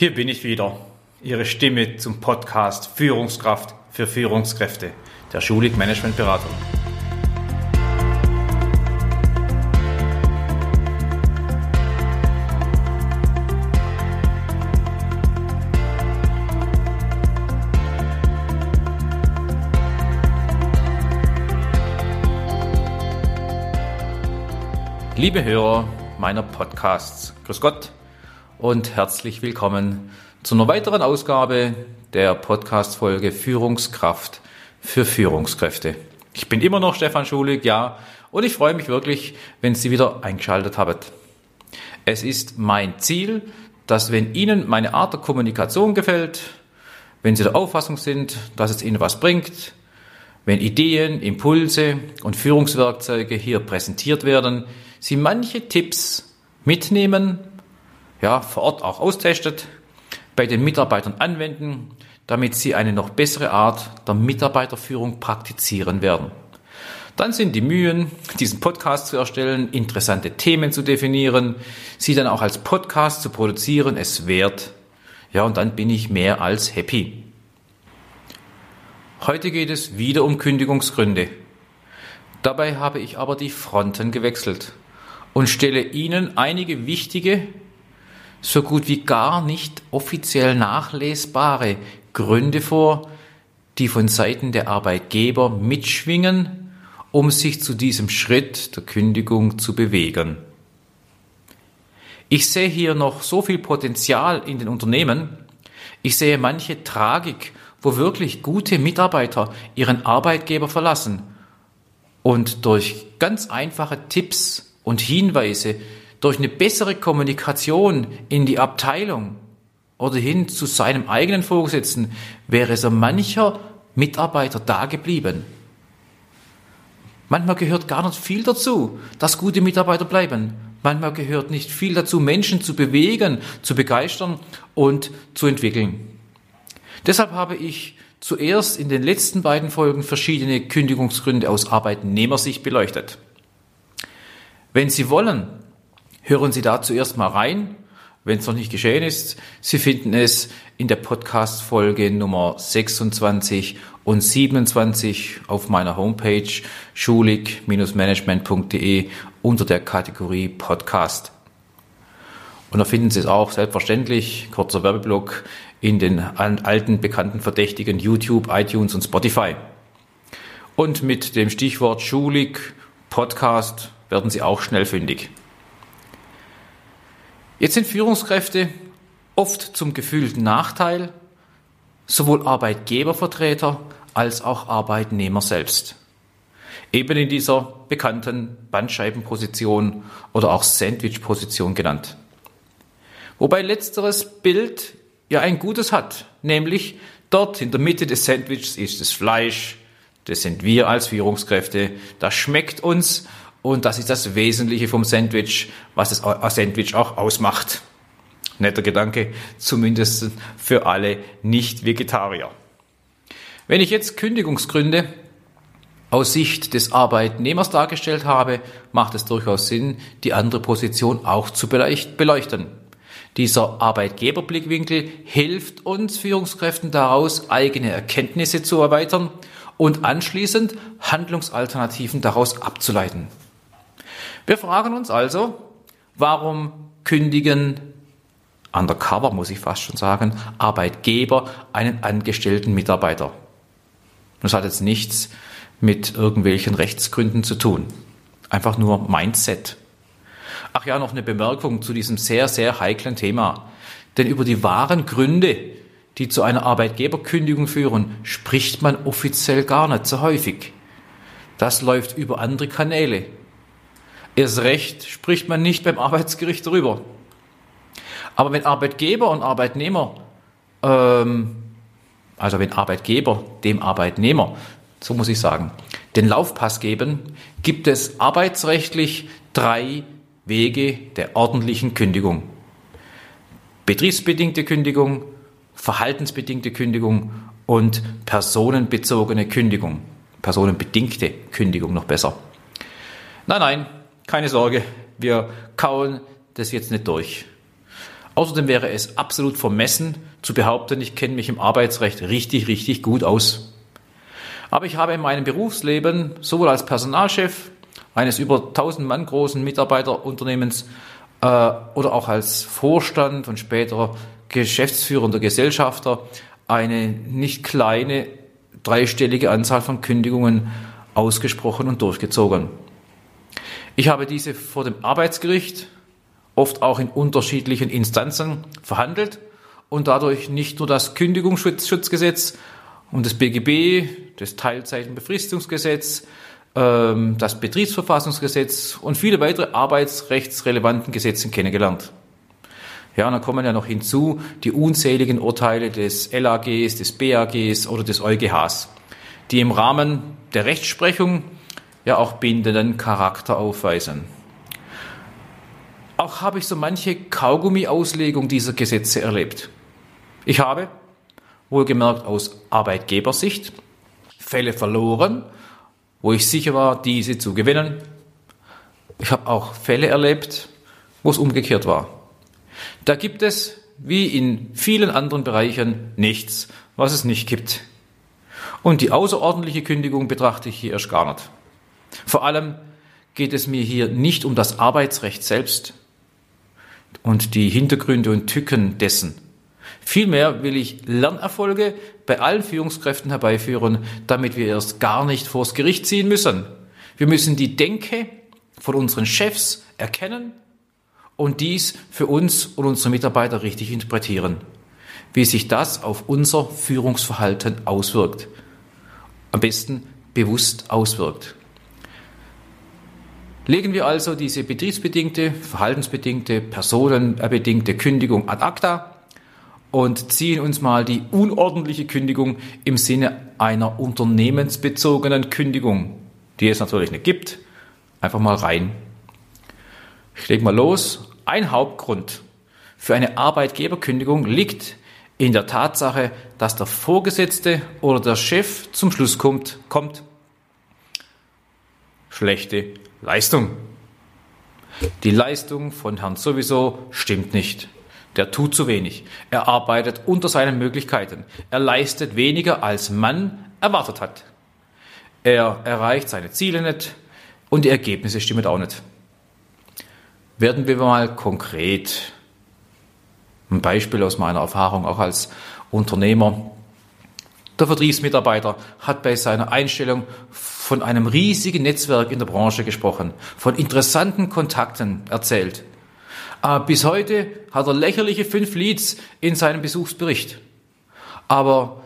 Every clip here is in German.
Hier bin ich wieder, Ihre Stimme zum Podcast Führungskraft für Führungskräfte der Schulig Management Beratung. Liebe Hörer meiner Podcasts, Grüß Gott und herzlich willkommen zu einer weiteren Ausgabe der Podcast-Folge Führungskraft für Führungskräfte. Ich bin immer noch Stefan Schulig, ja, und ich freue mich wirklich, wenn Sie wieder eingeschaltet haben. Es ist mein Ziel, dass wenn Ihnen meine Art der Kommunikation gefällt, wenn Sie der Auffassung sind, dass es Ihnen was bringt, wenn Ideen, Impulse und Führungswerkzeuge hier präsentiert werden, Sie manche Tipps mitnehmen ja, vor Ort auch austestet, bei den Mitarbeitern anwenden, damit sie eine noch bessere Art der Mitarbeiterführung praktizieren werden. Dann sind die Mühen, diesen Podcast zu erstellen, interessante Themen zu definieren, sie dann auch als Podcast zu produzieren, es wert. Ja, und dann bin ich mehr als happy. Heute geht es wieder um Kündigungsgründe. Dabei habe ich aber die Fronten gewechselt und stelle Ihnen einige wichtige so gut wie gar nicht offiziell nachlesbare Gründe vor, die von Seiten der Arbeitgeber mitschwingen, um sich zu diesem Schritt der Kündigung zu bewegen. Ich sehe hier noch so viel Potenzial in den Unternehmen. Ich sehe manche Tragik, wo wirklich gute Mitarbeiter ihren Arbeitgeber verlassen und durch ganz einfache Tipps und Hinweise durch eine bessere Kommunikation in die Abteilung oder hin zu seinem eigenen Vorgesetzten wäre so mancher Mitarbeiter da geblieben. Manchmal gehört gar nicht viel dazu, dass gute Mitarbeiter bleiben. Manchmal gehört nicht viel dazu, Menschen zu bewegen, zu begeistern und zu entwickeln. Deshalb habe ich zuerst in den letzten beiden Folgen verschiedene Kündigungsgründe aus Arbeitnehmersicht beleuchtet. Wenn Sie wollen, Hören Sie da zuerst mal rein, wenn es noch nicht geschehen ist. Sie finden es in der Podcast-Folge Nummer 26 und 27 auf meiner Homepage schulig-management.de unter der Kategorie Podcast. Und da finden Sie es auch selbstverständlich, kurzer Werbeblock, in den alten bekannten Verdächtigen YouTube, iTunes und Spotify. Und mit dem Stichwort Schulig Podcast werden Sie auch schnell fündig. Jetzt sind Führungskräfte oft zum gefühlten Nachteil sowohl Arbeitgebervertreter als auch Arbeitnehmer selbst. Eben in dieser bekannten Bandscheibenposition oder auch Sandwich-Position genannt. Wobei letzteres Bild ja ein gutes hat, nämlich dort in der Mitte des Sandwiches ist das Fleisch, das sind wir als Führungskräfte, das schmeckt uns und das ist das Wesentliche vom Sandwich, was das Sandwich auch ausmacht. Netter Gedanke, zumindest für alle Nicht-Vegetarier. Wenn ich jetzt Kündigungsgründe aus Sicht des Arbeitnehmers dargestellt habe, macht es durchaus Sinn, die andere Position auch zu beleuchten. Dieser Arbeitgeberblickwinkel hilft uns Führungskräften daraus, eigene Erkenntnisse zu erweitern und anschließend Handlungsalternativen daraus abzuleiten. Wir fragen uns also, warum kündigen undercover, muss ich fast schon sagen, Arbeitgeber einen angestellten Mitarbeiter? Das hat jetzt nichts mit irgendwelchen Rechtsgründen zu tun. Einfach nur Mindset. Ach ja, noch eine Bemerkung zu diesem sehr, sehr heiklen Thema. Denn über die wahren Gründe, die zu einer Arbeitgeberkündigung führen, spricht man offiziell gar nicht so häufig. Das läuft über andere Kanäle. Erst recht spricht man nicht beim Arbeitsgericht darüber. Aber wenn Arbeitgeber und Arbeitnehmer, ähm, also wenn Arbeitgeber dem Arbeitnehmer, so muss ich sagen, den Laufpass geben, gibt es arbeitsrechtlich drei Wege der ordentlichen Kündigung. Betriebsbedingte Kündigung, verhaltensbedingte Kündigung und personenbezogene Kündigung. Personenbedingte Kündigung noch besser. Nein, nein, keine Sorge, wir kauen das jetzt nicht durch. Außerdem wäre es absolut vermessen zu behaupten, ich kenne mich im Arbeitsrecht richtig, richtig gut aus. Aber ich habe in meinem Berufsleben sowohl als Personalchef eines über 1000 Mann großen Mitarbeiterunternehmens äh, oder auch als Vorstand und später geschäftsführender Gesellschafter eine nicht kleine dreistellige Anzahl von Kündigungen ausgesprochen und durchgezogen. Ich habe diese vor dem Arbeitsgericht, oft auch in unterschiedlichen Instanzen verhandelt und dadurch nicht nur das Kündigungsschutzgesetz und das BGB, das Teilzeitenbefristungsgesetz, ähm, das Betriebsverfassungsgesetz und viele weitere arbeitsrechtsrelevanten Gesetze kennengelernt. Ja, und dann kommen ja noch hinzu die unzähligen Urteile des LAGs, des BAGs oder des EuGHs, die im Rahmen der Rechtsprechung ja auch bindenden Charakter aufweisen. Auch habe ich so manche Kaugummi-Auslegung dieser Gesetze erlebt. Ich habe, wohlgemerkt aus Arbeitgebersicht, Fälle verloren, wo ich sicher war, diese zu gewinnen. Ich habe auch Fälle erlebt, wo es umgekehrt war. Da gibt es, wie in vielen anderen Bereichen, nichts, was es nicht gibt. Und die außerordentliche Kündigung betrachte ich hier erst gar nicht. Vor allem geht es mir hier nicht um das Arbeitsrecht selbst und die Hintergründe und Tücken dessen. Vielmehr will ich Lernerfolge bei allen Führungskräften herbeiführen, damit wir erst gar nicht vors Gericht ziehen müssen. Wir müssen die Denke von unseren Chefs erkennen und dies für uns und unsere Mitarbeiter richtig interpretieren, wie sich das auf unser Führungsverhalten auswirkt. Am besten bewusst auswirkt. Legen wir also diese betriebsbedingte, verhaltensbedingte, personenbedingte Kündigung ad acta und ziehen uns mal die unordentliche Kündigung im Sinne einer unternehmensbezogenen Kündigung, die es natürlich nicht gibt, einfach mal rein. Ich lege mal los. Ein Hauptgrund für eine Arbeitgeberkündigung liegt in der Tatsache, dass der Vorgesetzte oder der Chef zum Schluss kommt, kommt schlechte Leistung. Die Leistung von Herrn sowieso stimmt nicht. Der tut zu wenig. Er arbeitet unter seinen Möglichkeiten. Er leistet weniger, als man erwartet hat. Er erreicht seine Ziele nicht und die Ergebnisse stimmen auch nicht. Werden wir mal konkret. Ein Beispiel aus meiner Erfahrung auch als Unternehmer. Der Vertriebsmitarbeiter hat bei seiner Einstellung von einem riesigen Netzwerk in der Branche gesprochen, von interessanten Kontakten erzählt. Aber bis heute hat er lächerliche fünf Leads in seinem Besuchsbericht, aber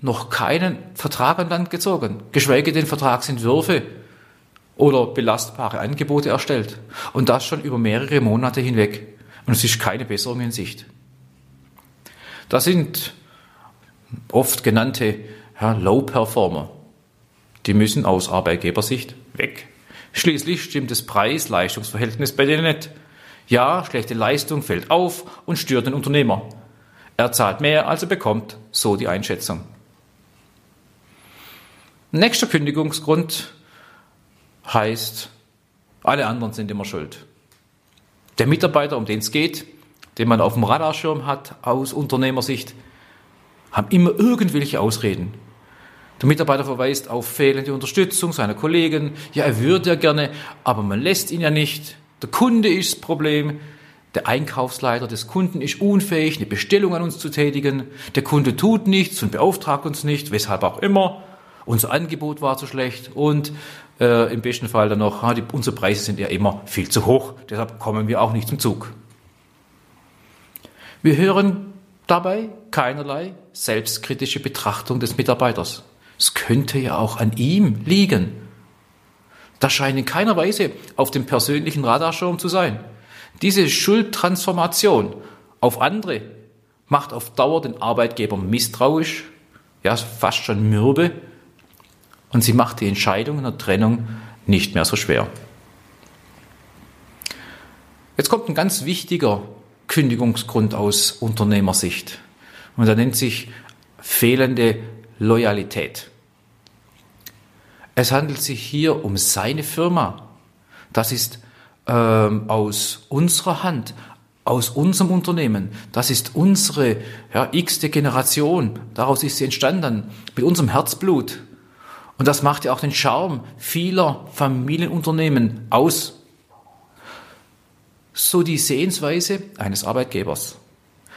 noch keinen Vertrag an Land gezogen, geschweige denn Vertragsentwürfe oder belastbare Angebote erstellt. Und das schon über mehrere Monate hinweg. Und es ist keine Besserung in Sicht. Das sind oft genannte ja, Low-Performer. Die müssen aus Arbeitgebersicht weg. Schließlich stimmt das Preis-Leistungsverhältnis bei denen nicht. Ja, schlechte Leistung fällt auf und stört den Unternehmer. Er zahlt mehr, als er bekommt, so die Einschätzung. Nächster Kündigungsgrund heißt, alle anderen sind immer schuld. Der Mitarbeiter, um den es geht, den man auf dem Radarschirm hat aus Unternehmersicht, haben immer irgendwelche Ausreden. Der Mitarbeiter verweist auf fehlende Unterstützung seiner Kollegen. Ja, er würde ja gerne, aber man lässt ihn ja nicht. Der Kunde ist das Problem. Der Einkaufsleiter des Kunden ist unfähig, eine Bestellung an uns zu tätigen. Der Kunde tut nichts und beauftragt uns nicht, weshalb auch immer. Unser Angebot war zu schlecht und äh, im besten Fall dann noch, ah, die, unsere Preise sind ja immer viel zu hoch. Deshalb kommen wir auch nicht zum Zug. Wir hören dabei keinerlei selbstkritische Betrachtung des Mitarbeiters. Es könnte ja auch an ihm liegen. Das scheint in keiner Weise auf dem persönlichen Radarschirm zu sein. Diese Schuldtransformation auf andere macht auf Dauer den Arbeitgeber misstrauisch, ja fast schon mürbe, und sie macht die Entscheidung in der Trennung nicht mehr so schwer. Jetzt kommt ein ganz wichtiger Kündigungsgrund aus Unternehmersicht. Und der nennt sich fehlende Loyalität. Es handelt sich hier um seine Firma. Das ist ähm, aus unserer Hand aus unserem Unternehmen. Das ist unsere ja, x-te Generation. Daraus ist sie entstanden. Mit unserem Herzblut. Und das macht ja auch den Charme vieler Familienunternehmen aus. So die Sehensweise eines Arbeitgebers.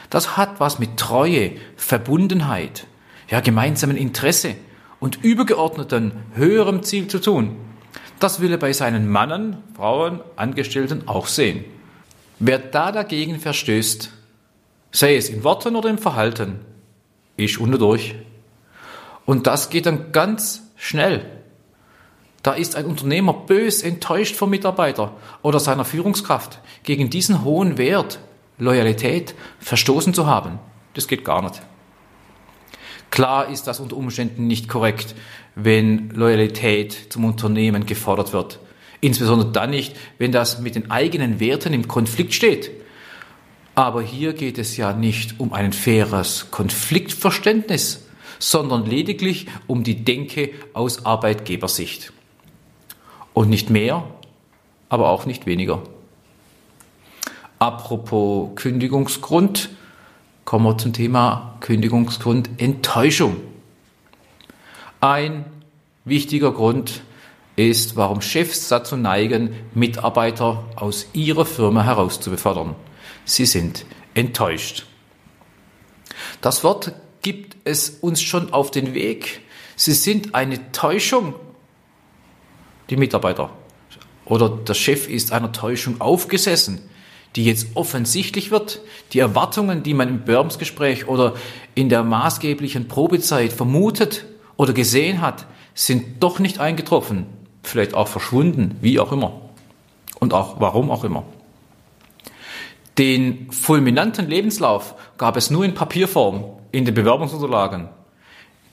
Das hat was mit Treue, Verbundenheit, ja, gemeinsamen Interesse und übergeordneten höherem Ziel zu tun. Das will er bei seinen Mannen, Frauen, Angestellten auch sehen. Wer da dagegen verstößt, sei es in Worten oder im Verhalten, ist unterdurch. Und das geht dann ganz schnell. Da ist ein Unternehmer bös enttäuscht vom Mitarbeiter oder seiner Führungskraft gegen diesen hohen Wert, Loyalität, verstoßen zu haben. Das geht gar nicht. Klar ist das unter Umständen nicht korrekt, wenn Loyalität zum Unternehmen gefordert wird. Insbesondere dann nicht, wenn das mit den eigenen Werten im Konflikt steht. Aber hier geht es ja nicht um ein faires Konfliktverständnis, sondern lediglich um die Denke aus Arbeitgebersicht. Und nicht mehr, aber auch nicht weniger. Apropos Kündigungsgrund, kommen wir zum Thema Kündigungsgrund Enttäuschung. Ein wichtiger Grund ist, warum Chefs dazu neigen, Mitarbeiter aus ihrer Firma heraus zu befördern. Sie sind enttäuscht. Das Wort gibt es uns schon auf den Weg. Sie sind eine Täuschung, die Mitarbeiter. Oder der Chef ist einer Täuschung aufgesessen die jetzt offensichtlich wird, die Erwartungen, die man im Bewerbungsgespräch oder in der maßgeblichen Probezeit vermutet oder gesehen hat, sind doch nicht eingetroffen, vielleicht auch verschwunden, wie auch immer. Und auch warum auch immer. Den fulminanten Lebenslauf gab es nur in Papierform in den Bewerbungsunterlagen.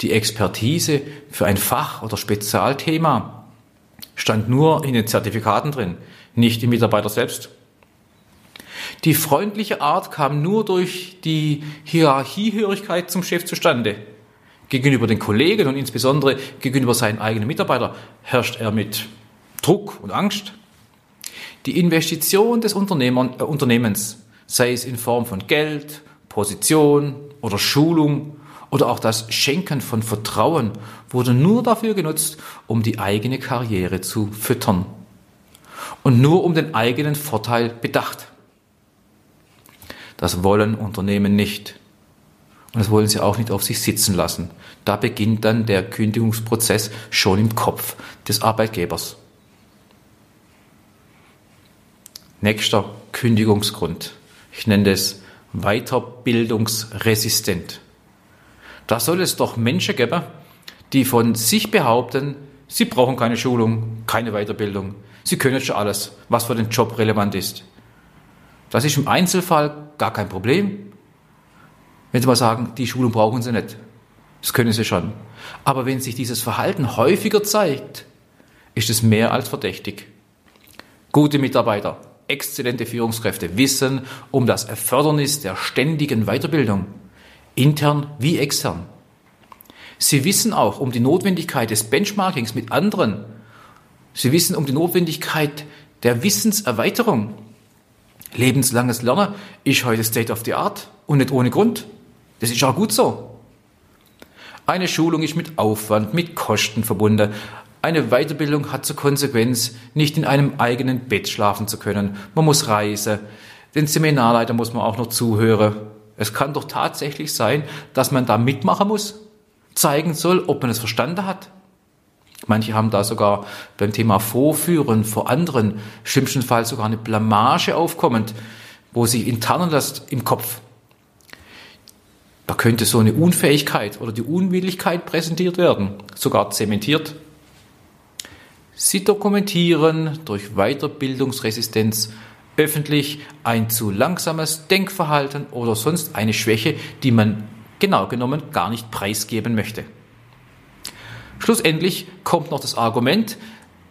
Die Expertise für ein Fach- oder Spezialthema stand nur in den Zertifikaten drin, nicht im Mitarbeiter selbst. Die freundliche Art kam nur durch die Hierarchiehörigkeit zum Chef zustande. Gegenüber den Kollegen und insbesondere gegenüber seinen eigenen Mitarbeitern herrscht er mit Druck und Angst. Die Investition des äh, Unternehmens, sei es in Form von Geld, Position oder Schulung oder auch das Schenken von Vertrauen, wurde nur dafür genutzt, um die eigene Karriere zu füttern und nur um den eigenen Vorteil bedacht. Das wollen Unternehmen nicht. Und das wollen sie auch nicht auf sich sitzen lassen. Da beginnt dann der Kündigungsprozess schon im Kopf des Arbeitgebers. Nächster Kündigungsgrund. Ich nenne es weiterbildungsresistent. Da soll es doch Menschen geben, die von sich behaupten, sie brauchen keine Schulung, keine Weiterbildung. Sie können schon alles, was für den Job relevant ist. Das ist im Einzelfall gar kein Problem. Wenn Sie mal sagen, die Schulung brauchen Sie nicht. Das können Sie schon. Aber wenn sich dieses Verhalten häufiger zeigt, ist es mehr als verdächtig. Gute Mitarbeiter, exzellente Führungskräfte wissen um das Erfordernis der ständigen Weiterbildung, intern wie extern. Sie wissen auch um die Notwendigkeit des Benchmarkings mit anderen. Sie wissen um die Notwendigkeit der Wissenserweiterung. Lebenslanges Lernen ist heute State of the Art und nicht ohne Grund. Das ist auch gut so. Eine Schulung ist mit Aufwand, mit Kosten verbunden. Eine Weiterbildung hat zur Konsequenz, nicht in einem eigenen Bett schlafen zu können. Man muss reisen. Den Seminarleiter muss man auch noch zuhören. Es kann doch tatsächlich sein, dass man da mitmachen muss, zeigen soll, ob man es verstanden hat. Manche haben da sogar beim Thema Vorführen vor anderen schlimmstenfalls sogar eine Blamage aufkommend, wo sich internen lässt im Kopf. Da könnte so eine Unfähigkeit oder die Unwilligkeit präsentiert werden, sogar zementiert. Sie dokumentieren durch Weiterbildungsresistenz öffentlich ein zu langsames Denkverhalten oder sonst eine Schwäche, die man genau genommen gar nicht preisgeben möchte. Schlussendlich kommt noch das Argument,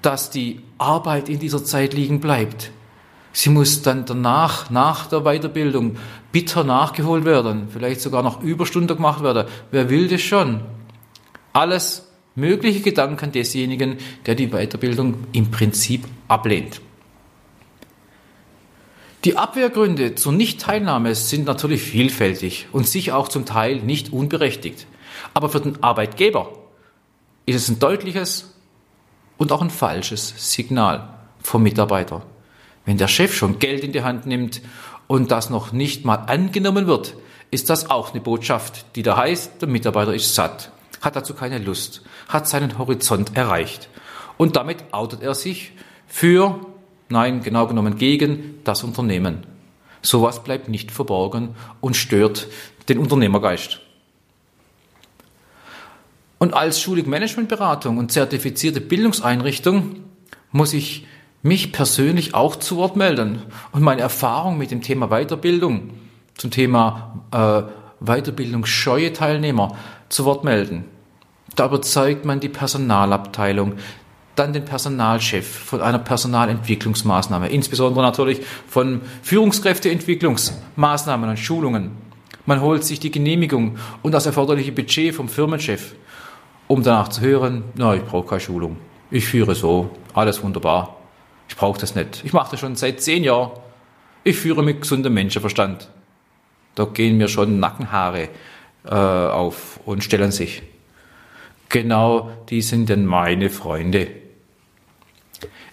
dass die Arbeit in dieser Zeit liegen bleibt. Sie muss dann danach, nach der Weiterbildung, bitter nachgeholt werden, vielleicht sogar noch Überstunde gemacht werden. Wer will das schon? Alles mögliche Gedanken desjenigen, der die Weiterbildung im Prinzip ablehnt. Die Abwehrgründe zur Nichtteilnahme sind natürlich vielfältig und sicher auch zum Teil nicht unberechtigt. Aber für den Arbeitgeber ist es ein deutliches und auch ein falsches Signal vom Mitarbeiter. Wenn der Chef schon Geld in die Hand nimmt und das noch nicht mal angenommen wird, ist das auch eine Botschaft, die da heißt, der Mitarbeiter ist satt, hat dazu keine Lust, hat seinen Horizont erreicht. Und damit outet er sich für Nein, genau genommen gegen das Unternehmen. Sowas bleibt nicht verborgen und stört den Unternehmergeist. Und als Schulig Managementberatung und zertifizierte Bildungseinrichtung muss ich mich persönlich auch zu Wort melden und meine Erfahrung mit dem Thema Weiterbildung zum Thema äh, Weiterbildungsscheue Teilnehmer zu Wort melden. Da überzeugt man die Personalabteilung, dann den Personalchef von einer Personalentwicklungsmaßnahme, insbesondere natürlich von Führungskräfteentwicklungsmaßnahmen und Schulungen. Man holt sich die Genehmigung und das erforderliche Budget vom Firmenchef, um danach zu hören, na, ich brauche keine Schulung. Ich führe so, alles wunderbar. Ich brauche das nicht. Ich mache das schon seit zehn Jahren. Ich führe mit gesundem Menschenverstand. Da gehen mir schon Nackenhaare äh, auf und stellen sich. Genau die sind denn meine Freunde.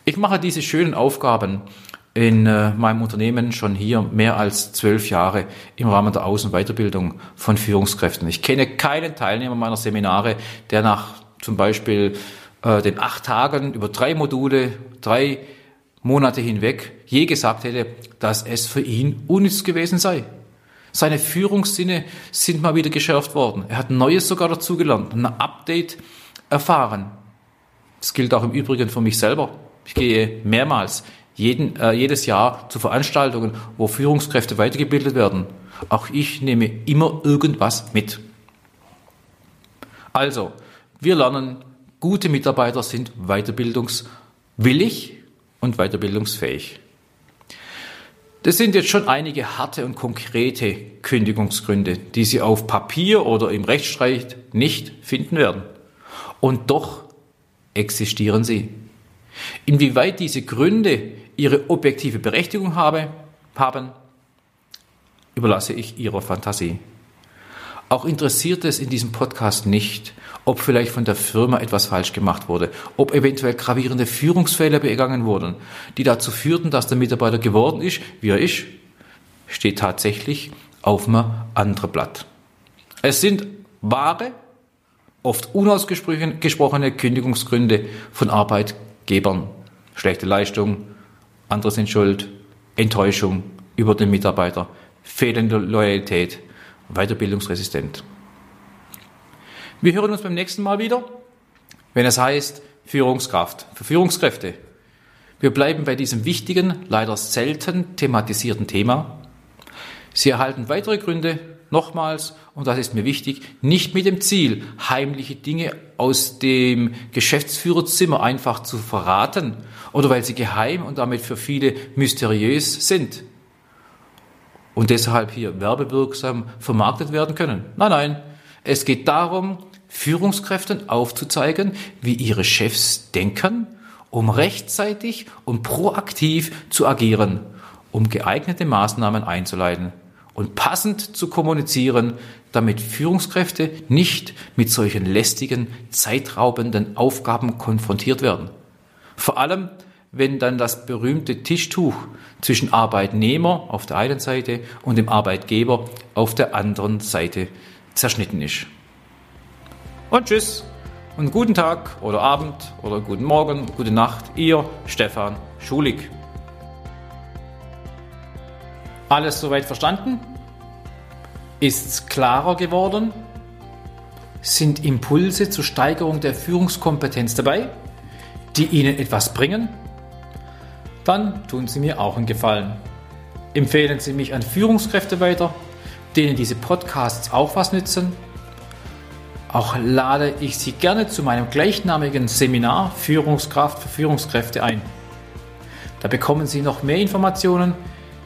Ich mache diese schönen Aufgaben in äh, meinem Unternehmen schon hier mehr als zwölf Jahre im Rahmen der Aus- und Weiterbildung von Führungskräften. Ich kenne keinen Teilnehmer meiner Seminare, der nach zum Beispiel äh, den acht Tagen über drei Module, drei Monate hinweg je gesagt hätte, dass es für ihn unnütz gewesen sei. Seine Führungssinne sind mal wieder geschärft worden. Er hat Neues sogar dazugelernt, ein Update erfahren. Das gilt auch im Übrigen für mich selber. Ich gehe mehrmals jeden, äh, jedes Jahr zu Veranstaltungen, wo Führungskräfte weitergebildet werden. Auch ich nehme immer irgendwas mit. Also, wir lernen, gute Mitarbeiter sind weiterbildungswillig und weiterbildungsfähig. Das sind jetzt schon einige harte und konkrete Kündigungsgründe, die Sie auf Papier oder im Rechtsstreit nicht finden werden. Und doch existieren sie. Inwieweit diese Gründe ihre objektive Berechtigung habe, haben, überlasse ich Ihrer Fantasie. Auch interessiert es in diesem Podcast nicht, ob vielleicht von der Firma etwas falsch gemacht wurde, ob eventuell gravierende Führungsfehler begangen wurden, die dazu führten, dass der Mitarbeiter geworden ist, wie er ist, steht tatsächlich auf einem anderen Blatt. Es sind wahre, oft unausgesprochene Kündigungsgründe von Arbeitgebern. Schlechte Leistung, andere sind schuld, Enttäuschung über den Mitarbeiter, fehlende Loyalität, weiterbildungsresistent. Wir hören uns beim nächsten Mal wieder, wenn es heißt Führungskraft für Führungskräfte. Wir bleiben bei diesem wichtigen, leider selten thematisierten Thema. Sie erhalten weitere Gründe, nochmals, und das ist mir wichtig, nicht mit dem Ziel, heimliche Dinge aus dem Geschäftsführerzimmer einfach zu verraten oder weil sie geheim und damit für viele mysteriös sind und deshalb hier werbewirksam vermarktet werden können. Nein, nein, es geht darum, Führungskräften aufzuzeigen, wie ihre Chefs denken, um rechtzeitig und proaktiv zu agieren, um geeignete Maßnahmen einzuleiten und passend zu kommunizieren, damit Führungskräfte nicht mit solchen lästigen, zeitraubenden Aufgaben konfrontiert werden. Vor allem, wenn dann das berühmte Tischtuch zwischen Arbeitnehmer auf der einen Seite und dem Arbeitgeber auf der anderen Seite zerschnitten ist. Und tschüss und guten Tag oder Abend oder guten Morgen, gute Nacht, ihr Stefan Schulig. Alles soweit verstanden? Ist's klarer geworden? Sind Impulse zur Steigerung der Führungskompetenz dabei, die Ihnen etwas bringen? Dann tun Sie mir auch einen Gefallen. Empfehlen Sie mich an Führungskräfte weiter, denen diese Podcasts auch was nützen. Auch lade ich Sie gerne zu meinem gleichnamigen Seminar Führungskraft für Führungskräfte ein. Da bekommen Sie noch mehr Informationen,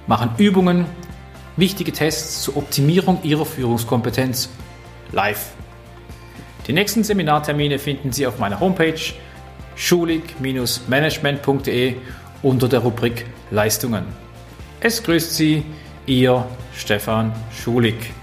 machen Übungen, wichtige Tests zur Optimierung Ihrer Führungskompetenz live. Die nächsten Seminartermine finden Sie auf meiner Homepage schulig-management.de unter der Rubrik Leistungen. Es grüßt Sie, Ihr Stefan Schulig.